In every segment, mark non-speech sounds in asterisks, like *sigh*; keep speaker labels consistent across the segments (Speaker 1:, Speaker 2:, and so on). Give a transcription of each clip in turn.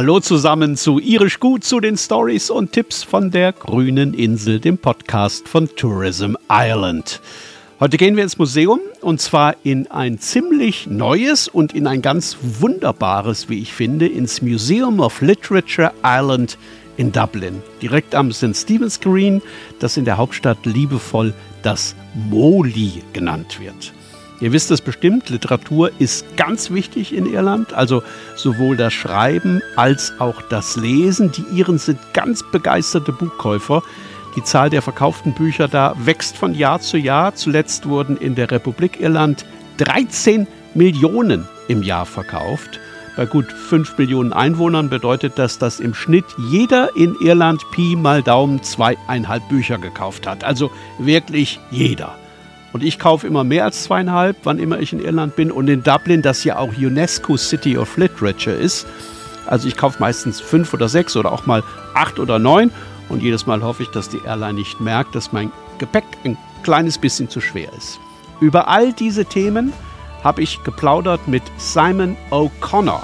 Speaker 1: Hallo zusammen zu Irisch Gut, zu den Stories und Tipps von der grünen Insel, dem Podcast von Tourism Ireland. Heute gehen wir ins Museum und zwar in ein ziemlich neues und in ein ganz wunderbares, wie ich finde, ins Museum of Literature Ireland in Dublin, direkt am St. Stephen's Green, das in der Hauptstadt liebevoll das Moli genannt wird. Ihr wisst es bestimmt, Literatur ist ganz wichtig in Irland, also sowohl das Schreiben als auch das Lesen. Die Iren sind ganz begeisterte Buchkäufer. Die Zahl der verkauften Bücher da wächst von Jahr zu Jahr. Zuletzt wurden in der Republik Irland 13 Millionen im Jahr verkauft. Bei gut 5 Millionen Einwohnern bedeutet das, dass im Schnitt jeder in Irland Pi mal Daumen zweieinhalb Bücher gekauft hat. Also wirklich jeder. Und ich kaufe immer mehr als zweieinhalb, wann immer ich in Irland bin. Und in Dublin, das ja auch UNESCO City of Literature ist. Also ich kaufe meistens fünf oder sechs oder auch mal acht oder neun. Und jedes Mal hoffe ich, dass die Airline nicht merkt, dass mein Gepäck ein kleines bisschen zu schwer ist. Über all diese Themen habe ich geplaudert mit Simon O'Connor.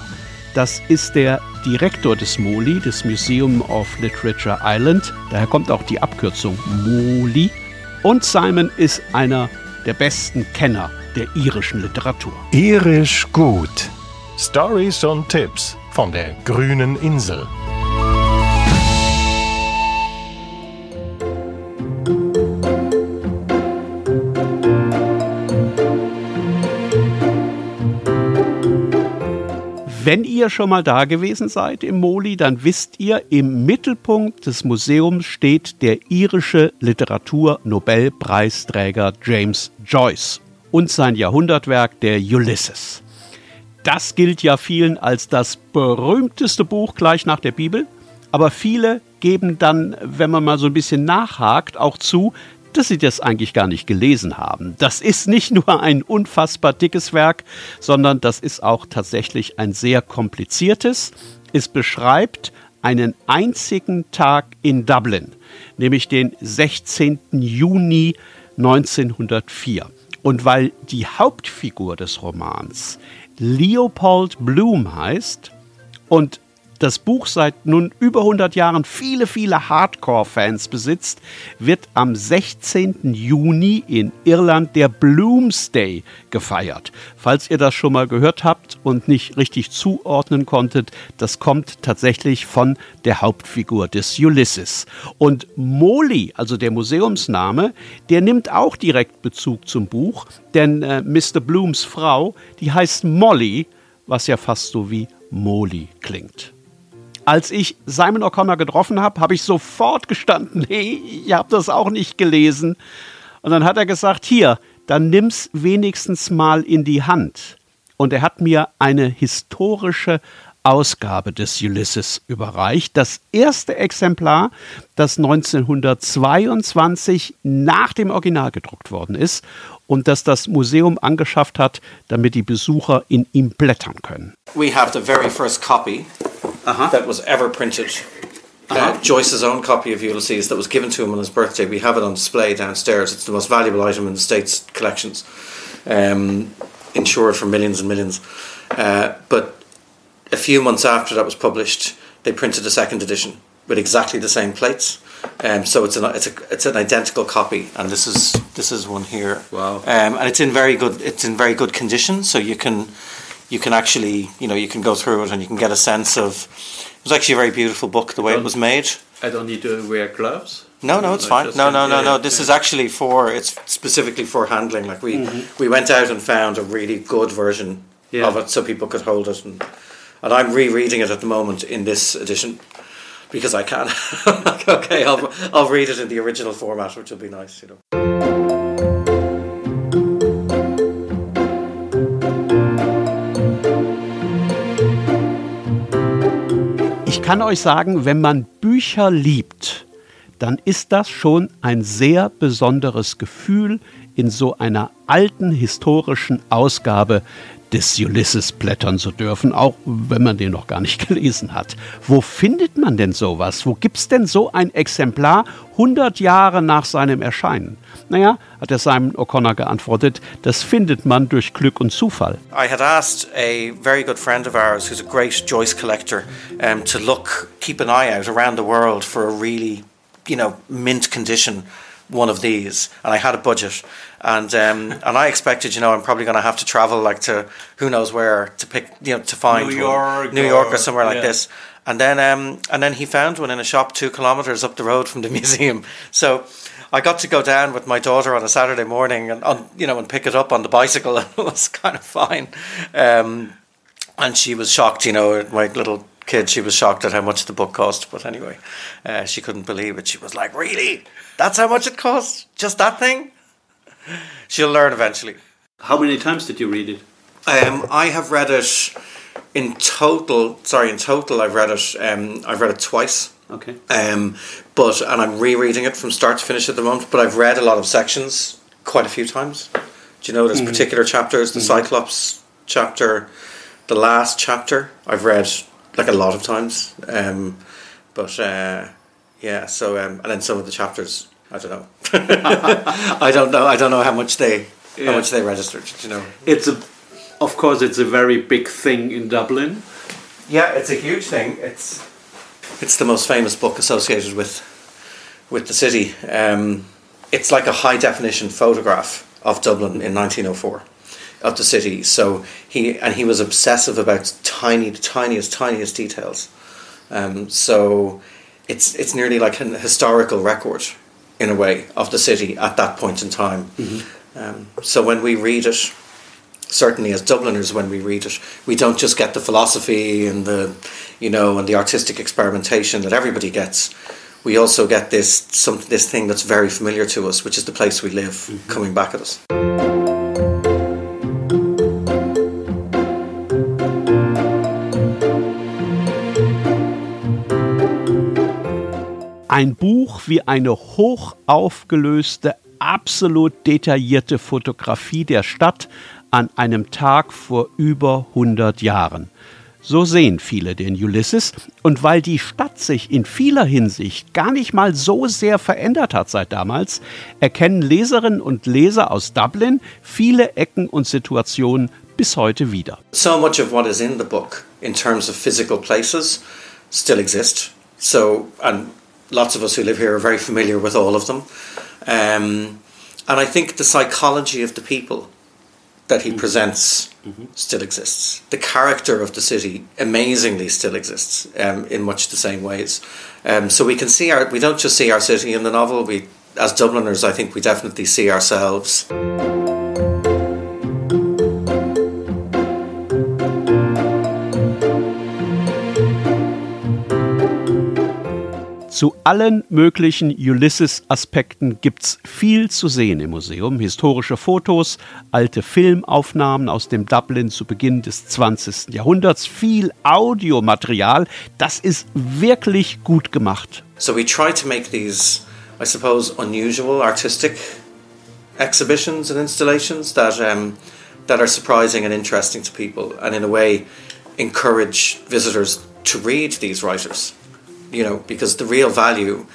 Speaker 1: Das ist der Direktor des MOLI, des Museum of Literature Ireland. Daher kommt auch die Abkürzung MOLI. Und Simon ist einer der besten Kenner der irischen Literatur.
Speaker 2: Irisch gut. Stories und Tipps von der grünen Insel.
Speaker 1: Wenn ihr schon mal da gewesen seid im Moli, dann wisst ihr, im Mittelpunkt des Museums steht der irische Literatur-Nobelpreisträger James Joyce und sein Jahrhundertwerk der Ulysses. Das gilt ja vielen als das berühmteste Buch gleich nach der Bibel, aber viele geben dann, wenn man mal so ein bisschen nachhakt, auch zu, dass sie das eigentlich gar nicht gelesen haben. Das ist nicht nur ein unfassbar dickes Werk, sondern das ist auch tatsächlich ein sehr kompliziertes. Es beschreibt einen einzigen Tag in Dublin, nämlich den 16. Juni 1904. Und weil die Hauptfigur des Romans Leopold Bloom heißt und das Buch seit nun über 100 Jahren viele, viele Hardcore-Fans besitzt, wird am 16. Juni in Irland der Bloomsday gefeiert. Falls ihr das schon mal gehört habt und nicht richtig zuordnen konntet, das kommt tatsächlich von der Hauptfigur des Ulysses. Und Molly, also der Museumsname, der nimmt auch direkt Bezug zum Buch, denn äh, Mr. Blooms Frau, die heißt Molly, was ja fast so wie Molly klingt. Als ich Simon O'Connor getroffen habe, habe ich sofort gestanden, *laughs* hey, ich habe das auch nicht gelesen. Und dann hat er gesagt, hier, dann nimm's wenigstens mal in die Hand. Und er hat mir eine historische Ausgabe des Ulysses überreicht. Das erste Exemplar, das 1922 nach dem Original gedruckt worden ist und das das Museum angeschafft hat, damit die Besucher in ihm blättern können.
Speaker 3: We have the very first copy uh-huh. that was ever printed. Uh-huh. Uh, Joyce's own copy of Ulysses that was given to him on his birthday. We have it on display downstairs. It's the most valuable item in the state's collections, um, insured for millions and millions. Uh, but a few months after that was published, they printed a second edition with exactly the same plates. Um, so it's an it's a it's an identical copy, and this is this is one here.
Speaker 1: Wow!
Speaker 3: Um, and it's in very good it's in very good condition, so you can you can actually, you know, you can go through it and you can get a sense of. It was actually a very beautiful book the way it was made.
Speaker 1: I don't need to wear gloves.
Speaker 3: No, no, it's fine. No, no, no, no. This is actually for it's specifically for handling. Like we mm-hmm. we went out and found a really good version yeah. of it so people could hold it, and and I'm rereading it at the moment in this edition because I can. *laughs* okay, I'll I'll read it in the original format, which will be nice, you know.
Speaker 1: Kann euch sagen, wenn man Bücher liebt, dann ist das schon ein sehr besonderes Gefühl, in so einer alten historischen Ausgabe des Ulysses blättern zu dürfen, auch wenn man den noch gar nicht *laughs* gelesen hat. Wo findet man denn sowas? Wo gibt es denn so ein Exemplar 100 Jahre nach seinem Erscheinen? Naja, hat der Simon O'Connor geantwortet, das findet man durch Glück und Zufall.
Speaker 3: I had asked a very good friend of ours who's a great Joyce collector um, to look, keep an eye out around the world for a really, you know, mint condition one of these, and I had a budget, and um, and I expected, you know, I'm probably going to have to travel like to who knows where to pick, you know, to find
Speaker 1: New York,
Speaker 3: one. New York, or, somewhere like
Speaker 1: yeah.
Speaker 3: this. And then um, and then he found one in a shop two kilometers up the road from the *laughs* museum. So I got to go down with my daughter on a Saturday morning and on, you know and pick it up on the bicycle, and *laughs* it was kind of fine. Um, and she was shocked, you know, my little kid, she was shocked at how much the book cost. But anyway, uh, she couldn't believe it. She was like, "Really? That's how much it costs? Just that thing?" *laughs* She'll learn eventually.
Speaker 1: How many times did you read it?
Speaker 3: Um, I have read it in total. Sorry, in total, I've read it. Um, I've read it twice.
Speaker 1: Okay.
Speaker 3: Um, but and I'm rereading it from start to finish at the moment. But I've read a lot of sections quite a few times. Do you know there's particular chapters? The Cyclops chapter, the last chapter, I've read like a lot of times. Um, but uh, yeah, so um, and then some of the chapters, I don't know. *laughs* I don't know. I don't know how much they
Speaker 1: Yeah.
Speaker 3: how much they registered. You know.
Speaker 1: It's a, of course, it's a very big thing in Dublin.
Speaker 3: Yeah, it's a huge thing. It's it's the most famous book associated with with the city. Um, it's like a high definition photograph of Dublin in 1904 of the city. So he and he was obsessive about tiny, the tiniest, tiniest details. Um, so it's it's nearly like an historical record in a way of the city at that point in time. Um, so when we read it, certainly as Dubliners, when we read it, we don't just get the philosophy and the, you know, and the artistic experimentation that everybody gets. We also get this some this thing that's very familiar to us, which is the place we live, coming back at us.
Speaker 1: Ein Buch wie eine hoch aufgelöste, absolut detaillierte Fotografie der Stadt an einem Tag vor über 100 Jahren. So sehen viele den Ulysses und weil die Stadt sich in vieler Hinsicht gar nicht mal so sehr verändert hat seit damals, erkennen Leserinnen und Leser aus Dublin viele Ecken und Situationen bis heute wieder.
Speaker 3: so much of what is in the book in terms of physical places still exist. So, and lots of us who live here are very familiar with all of them. Um, and I think the psychology of the people that he presents still exists. The character of the city amazingly still exists um, in much the same ways. Um, so we can see our, we don't just see our city in the novel. We, as Dubliners, I think we definitely see ourselves.
Speaker 1: Zu allen möglichen Ulysses-Aspekten gibt's viel zu sehen im Museum. Historische Fotos, alte Filmaufnahmen aus dem Dublin zu Beginn des 20. Jahrhunderts, viel Audiomaterial. Das ist wirklich gut gemacht.
Speaker 3: So we try to make these, I suppose, unusual artistic exhibitions and installations that um, that are surprising and interesting to people, and in a way, encourage visitors to read these writers. You know, because the real value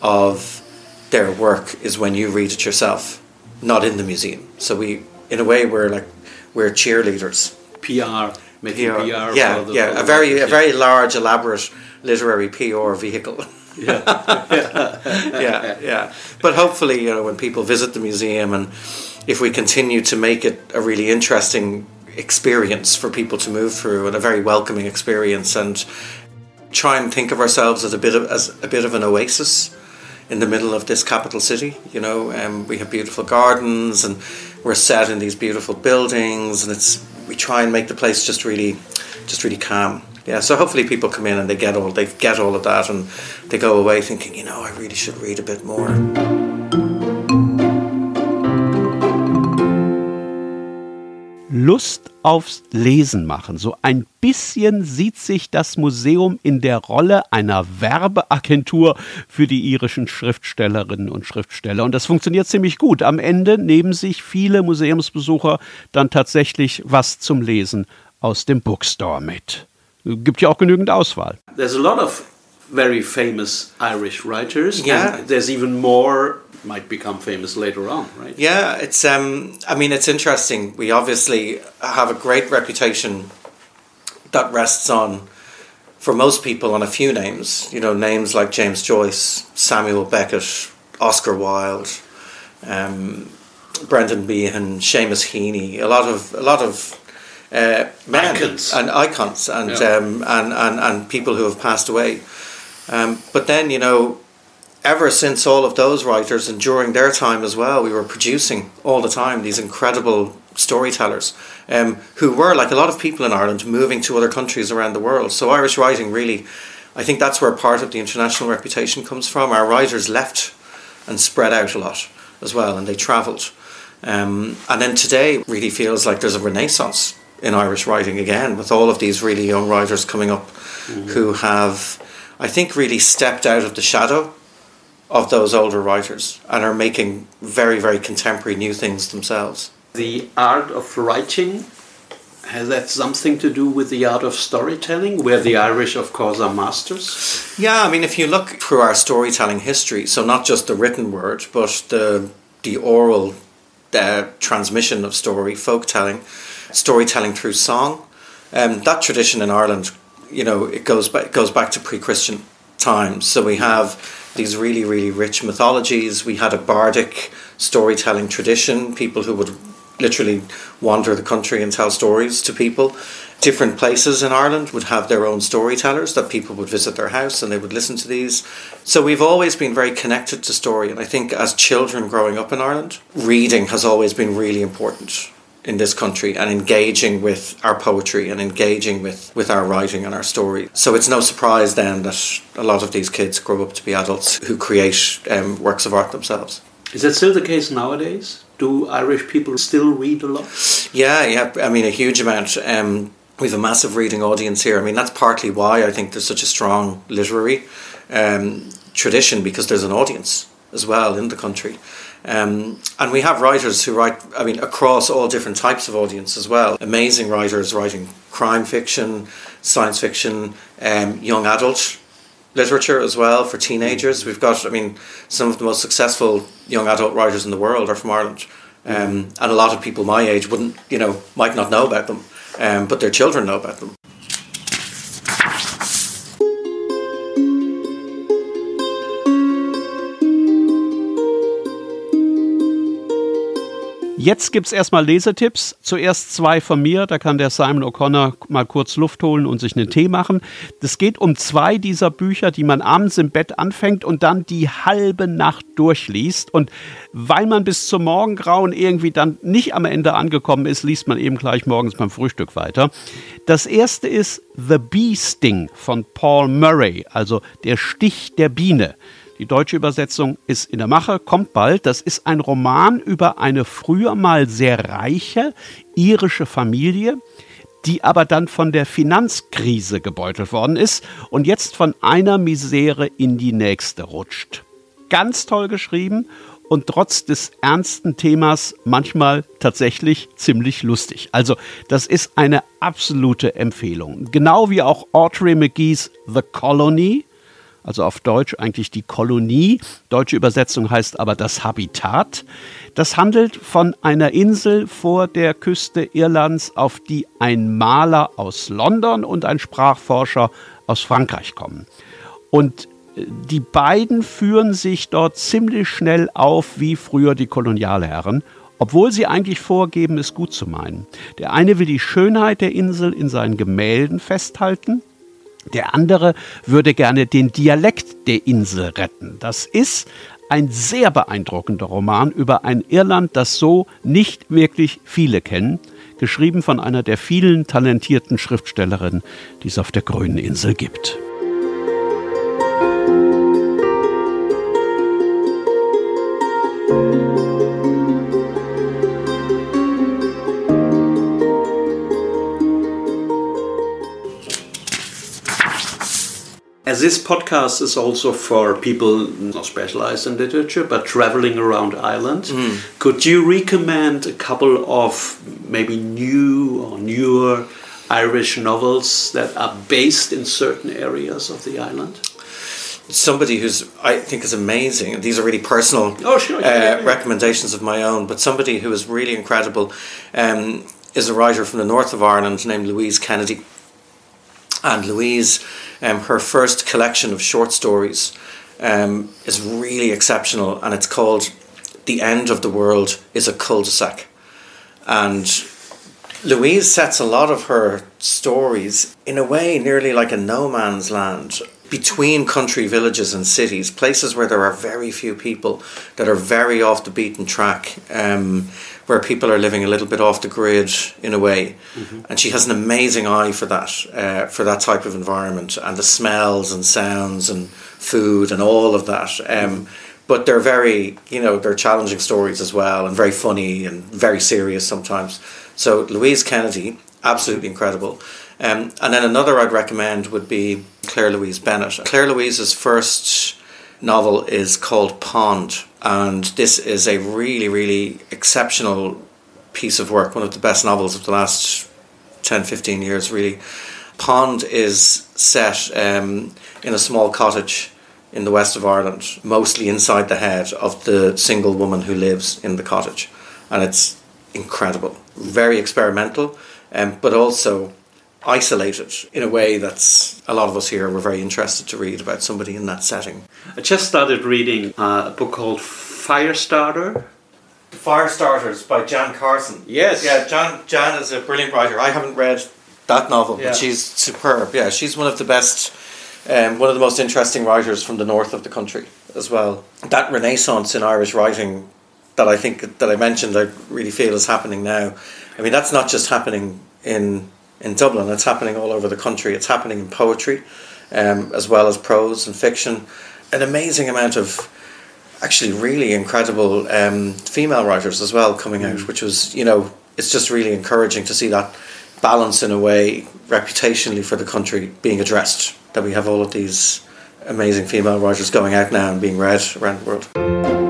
Speaker 3: of their work is when you read it yourself, not in the museum. So we, in a way, we're like we're cheerleaders.
Speaker 1: PR, making
Speaker 3: PR,
Speaker 1: PR.
Speaker 3: yeah,
Speaker 1: the-
Speaker 3: yeah, a very, a very large, elaborate literary PR vehicle.
Speaker 1: yeah. *laughs*
Speaker 3: yeah, yeah. But hopefully, you know, when people visit the museum and if we continue to make it a really interesting experience for people to move through and a very welcoming experience and try and think of ourselves as a bit of as a bit of an oasis in the middle of this capital city. You know, um, we have beautiful gardens and we're set in these beautiful buildings, and it's we try and make the place just really, just really calm. Yeah, so hopefully people come in and they get all they get all of that, and they go away thinking, you know, I really should read a bit more.
Speaker 1: Lust aufs Lesen machen. So ein bisschen sieht sich das Museum in der Rolle einer Werbeagentur für die irischen Schriftstellerinnen und Schriftsteller. Und das funktioniert ziemlich gut. Am Ende nehmen sich viele Museumsbesucher dann tatsächlich was zum Lesen aus dem Bookstore mit. Gibt ja auch genügend Auswahl.
Speaker 4: There's a lot of very famous Irish writers.
Speaker 3: Yeah.
Speaker 4: And there's even more might become famous later on, right?
Speaker 3: Yeah, it's. Um, I mean, it's interesting. We obviously have a great reputation that rests on, for most people, on a few names. You know, names like James Joyce, Samuel Beckett, Oscar Wilde, um, Brendan Behan, Seamus Heaney. A lot of a lot of uh, men
Speaker 4: Icons.
Speaker 3: and icons and,
Speaker 4: Yeah.
Speaker 3: um, and and and people who have passed away. Um, but then you know ever since all of those writers and during their time as well, we were producing all the time these incredible storytellers um, who were, like a lot of people in Ireland, moving to other countries around the world. So Irish writing really, I think that's where part of the international reputation comes from. Our writers left and spread out a lot as well, and they travelled. Um, and then today really feels like there's a renaissance in Irish writing again, with all of these really young writers coming up who have, I think, really stepped out of the shadow of those older writers and are making very, very contemporary new things themselves.
Speaker 4: The art of writing has that something to do with the art of storytelling, where the Irish, of course, are masters?
Speaker 3: Yeah, I mean, if you look through our storytelling history, so not just the written word, but the the oral uh, transmission of story, folk telling, storytelling through song, um, that tradition in Ireland, you know, it goes back goes back to pre-Christian times. So we have these really, really rich mythologies. We had a bardic storytelling tradition, people who would literally wander the country and tell stories to people. Different places in Ireland would have their own storytellers that people would visit their house and they would listen to these. So we've always been very connected to story. And I think as children growing up in Ireland, reading has always been really important in this country and engaging with our poetry and engaging with, with our writing and our story. So it's no surprise then that a lot of these kids grow up to be adults who create um, works of art themselves.
Speaker 4: Is that still the case nowadays? Do Irish people still read a lot?
Speaker 3: Yeah, yeah. I mean, a huge amount. Um, we have a massive reading audience here. I mean, that's partly why I think there's such a strong literary um, tradition because there's an audience as well in the country. Um, and we have writers who write, I mean, across all different types of audience as well. Amazing writers writing crime fiction, science fiction, um, young adult literature as well for teenagers. We've got, I mean, some of the most successful young adult writers in the world are from Ireland. Um, and a lot of people my age wouldn't, you know, might not know about them, um, but their children know about them.
Speaker 1: Jetzt gibt's erstmal Lesetipps. Zuerst zwei von mir, da kann der Simon O'Connor mal kurz Luft holen und sich einen Tee machen. Es geht um zwei dieser Bücher, die man abends im Bett anfängt und dann die halbe Nacht durchliest. Und weil man bis zum Morgengrauen irgendwie dann nicht am Ende angekommen ist, liest man eben gleich morgens beim Frühstück weiter. Das erste ist The Bee Sting von Paul Murray, also der Stich der Biene. Die deutsche Übersetzung ist in der Mache, kommt bald. Das ist ein Roman über eine früher mal sehr reiche irische Familie, die aber dann von der Finanzkrise gebeutelt worden ist und jetzt von einer Misere in die nächste rutscht. Ganz toll geschrieben und trotz des ernsten Themas manchmal tatsächlich ziemlich lustig. Also das ist eine absolute Empfehlung. Genau wie auch Audrey McGee's The Colony also auf Deutsch eigentlich die Kolonie. Deutsche Übersetzung heißt aber das Habitat. Das handelt von einer Insel vor der Küste Irlands, auf die ein Maler aus London und ein Sprachforscher aus Frankreich kommen. Und die beiden führen sich dort ziemlich schnell auf wie früher die Kolonialherren, obwohl sie eigentlich vorgeben, es gut zu meinen. Der eine will die Schönheit der Insel in seinen Gemälden festhalten, der andere würde gerne den Dialekt der Insel retten. Das ist ein sehr beeindruckender Roman über ein Irland, das so nicht wirklich viele kennen, geschrieben von einer der vielen talentierten Schriftstellerinnen, die es auf der grünen Insel gibt.
Speaker 4: As this podcast is also for people not specialized in literature but traveling around Ireland, could you recommend a couple of maybe new or newer Irish novels that are based in certain areas of the island?
Speaker 3: somebody who's I think is amazing. These are really personal
Speaker 4: Oh, sure, yeah,
Speaker 3: uh,
Speaker 4: yeah, yeah.
Speaker 3: recommendations of my own, but somebody who is really incredible um, is a writer from the north of Ireland named Louise Kennedy. And Louise, um, her first collection of short stories um, is really exceptional, and it's called "The End of the World is a Cul-de-sac." And Louise sets a lot of her stories in a way nearly like a no man's land between country villages and cities, places where there are very few people that are very off the beaten track, um, where people are living a little bit off the grid in a way. And she has an amazing eye for that, uh, for that type of environment and the smells and sounds and food and all of that. Um, but they're very, you know, they're challenging stories as well and very funny and very serious sometimes. So Louise Kennedy, absolutely incredible. Um, and then another I'd recommend would be Claire Louise Bennett. Claire Louise's first novel is called Pond, and this is a really, really exceptional piece of work, one of the best novels of the last 10, 15 years, really. Pond is set um, in a small cottage in the west of Ireland, mostly inside the head of the single woman who lives in the cottage. And it's incredible, very experimental, um, but also isolated in a way that's a lot of us here were very interested to read about somebody in that setting.
Speaker 4: I just started reading uh, a book called Firestarter.
Speaker 3: Firestarters by Jan Carson.
Speaker 4: Yes.
Speaker 3: Yeah, Jan Jan is a brilliant writer. I haven't read that novel,
Speaker 4: Yeah.
Speaker 3: but she's superb. Yeah, she's one of the best um, one of the most interesting writers from the north of the country as well. That renaissance in Irish writing that I think that I mentioned I really feel is happening now. I mean that's not just happening in in Dublin, it's happening all over the country. It's happening in poetry um, as well as prose and fiction. An amazing amount of actually really incredible um, female writers as well coming out, which was you know it's just really encouraging to see that balance in a way reputationally for the country being addressed. That we have all of these amazing female writers going out now and being read around the world.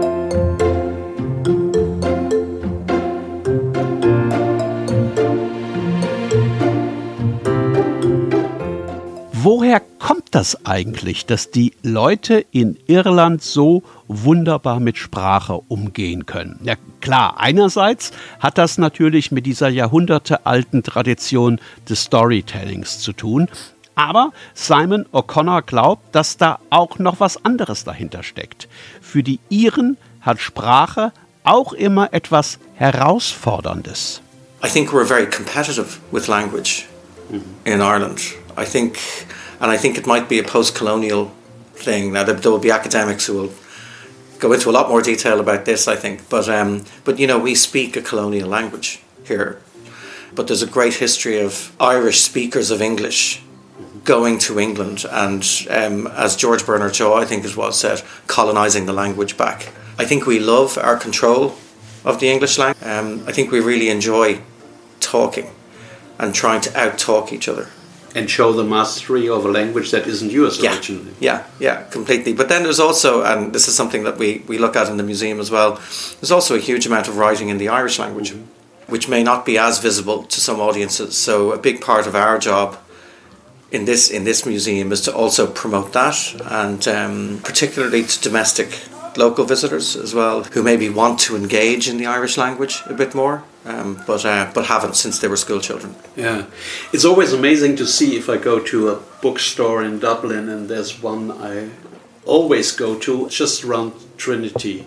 Speaker 1: Kommt das eigentlich, dass die Leute in Irland so wunderbar mit Sprache umgehen können? Ja klar, einerseits hat das natürlich mit dieser jahrhundertealten Tradition des Storytellings zu tun, aber Simon O'Connor glaubt, dass da auch noch was anderes dahinter steckt. Für die Iren hat Sprache auch immer etwas Herausforderndes.
Speaker 3: I think we're very competitive with language in Ireland. I think, and I think it might be a post-colonial thing. Now there, there will be academics who will go into a lot more detail about this. I think, but um, but you know we speak a colonial language here, but there's a great history of Irish speakers of English going to England and, um, as George Bernard Shaw, I think it was said, colonising the language back. I think we love our control of the English language. Um, I think we really enjoy talking and trying to out-talk each other.
Speaker 4: And show the mastery of a language that isn't yours
Speaker 3: Yeah,
Speaker 4: originally.
Speaker 3: yeah, yeah, completely. But then there's also, and this is something that we, we look at in the museum as well, there's also a huge amount of writing in the Irish language, which may not be as visible to some audiences. So a big part of our job in this in this museum is to also promote that, and um, particularly to domestic local visitors as well, who maybe want to engage in the Irish language a bit more, um, but uh, but haven't since they were school children.
Speaker 4: Yeah, it's always amazing to see if I go to a bookstore in Dublin, and there's one I always go to just around Trinity.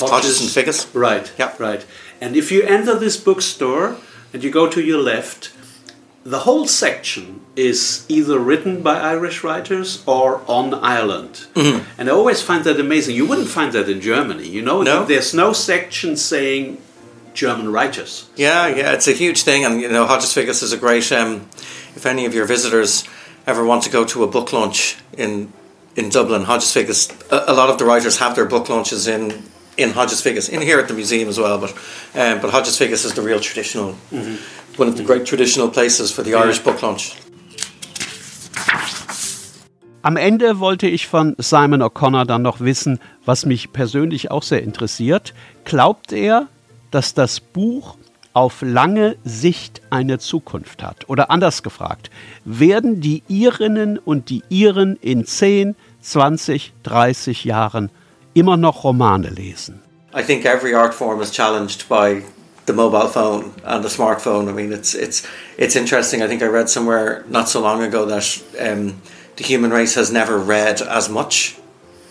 Speaker 3: Hodges and Figgis?
Speaker 4: Right.
Speaker 3: Yeah.
Speaker 4: Right. And if you enter this bookstore and you go to your left, the whole section is either written by Irish writers or on Ireland.
Speaker 3: Mm-hmm.
Speaker 4: And I always find that amazing. You wouldn't find that in Germany. You know,
Speaker 3: No.
Speaker 4: there's no section saying German writers.
Speaker 3: Yeah, yeah, it's a huge thing, and you know, Hodges is a great. Um, if any of your visitors ever want to go to a book launch in in Dublin, Hodges a, a lot of the writers have their book launches in in Hodges Figgis, in here at the museum as well. But um, but Hodges Figgis is the real traditional, one of the great traditional places for the Irish book launch.
Speaker 1: Am Ende wollte ich von Simon O'Connor dann noch wissen, was mich persönlich auch sehr interessiert. Glaubt er, dass das Buch auf lange Sicht eine Zukunft hat? Oder anders gefragt, werden die Irinnen und die Iren in 10, 20, 30 Jahren immer noch Romane lesen?
Speaker 3: I think every art form is challenged by the mobile phone and the smartphone. I mean, it's it's it's interesting. I think I read somewhere not so long ago that um, the human race has never read as much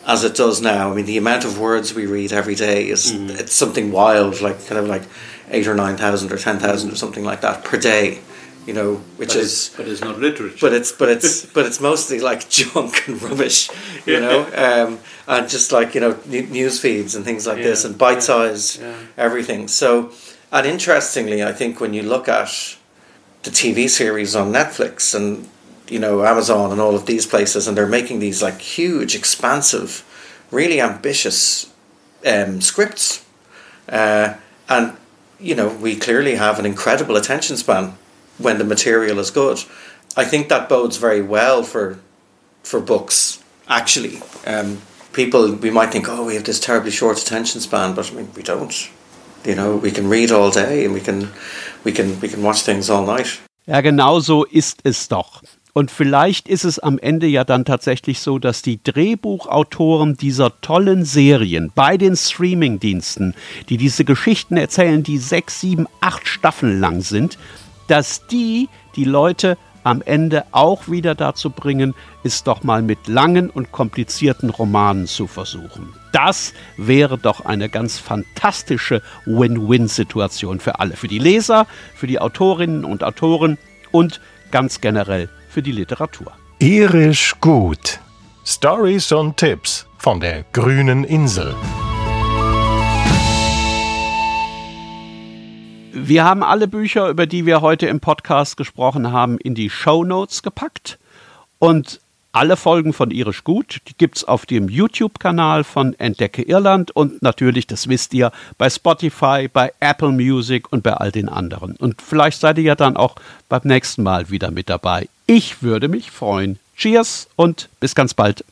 Speaker 3: as it does now. I mean, the amount of words we read every day is mm. it's something wild, like kind of like eight or nine thousand or ten thousand or something like that per day. You know, which
Speaker 4: but
Speaker 3: is
Speaker 4: but it's not literature.
Speaker 3: But it's but it's *laughs* but it's mostly like *laughs* junk and rubbish. You know, um, and just like you know news feeds and things like yeah. this and bite size yeah. everything. So, and interestingly, I think when you look at the TV series on Netflix and you know Amazon and all of these places, and they're making these like huge, expansive, really ambitious um, scripts, uh, and you know we clearly have an incredible attention span when the material is good. I think that bodes very well for for books. Actually, um, people we might think, oh, we have this terribly short attention span, but I mean, we don't. You know, we can read all day and we can we can we can watch things all night.
Speaker 1: Ja, genau so ist es doch. Und vielleicht ist es am Ende ja dann tatsächlich so, dass die Drehbuchautoren dieser tollen Serien bei den Streamingdiensten, die diese Geschichten erzählen, die sechs, sieben, acht Staffeln lang sind, dass die die Leute am Ende auch wieder dazu bringen, es doch mal mit langen und komplizierten Romanen zu versuchen. Das wäre doch eine ganz fantastische Win-Win-Situation für alle, für die Leser, für die Autorinnen und Autoren und ganz generell für die Literatur.
Speaker 2: Irisch gut. Stories und Tipps von der grünen Insel.
Speaker 1: Wir haben alle Bücher, über die wir heute im Podcast gesprochen haben, in die Show Notes gepackt. Und alle Folgen von Irisch Gut, die gibt es auf dem YouTube-Kanal von Entdecke Irland und natürlich, das wisst ihr, bei Spotify, bei Apple Music und bei all den anderen. Und vielleicht seid ihr ja dann auch beim nächsten Mal wieder mit dabei. Ich würde mich freuen. Cheers und bis ganz bald.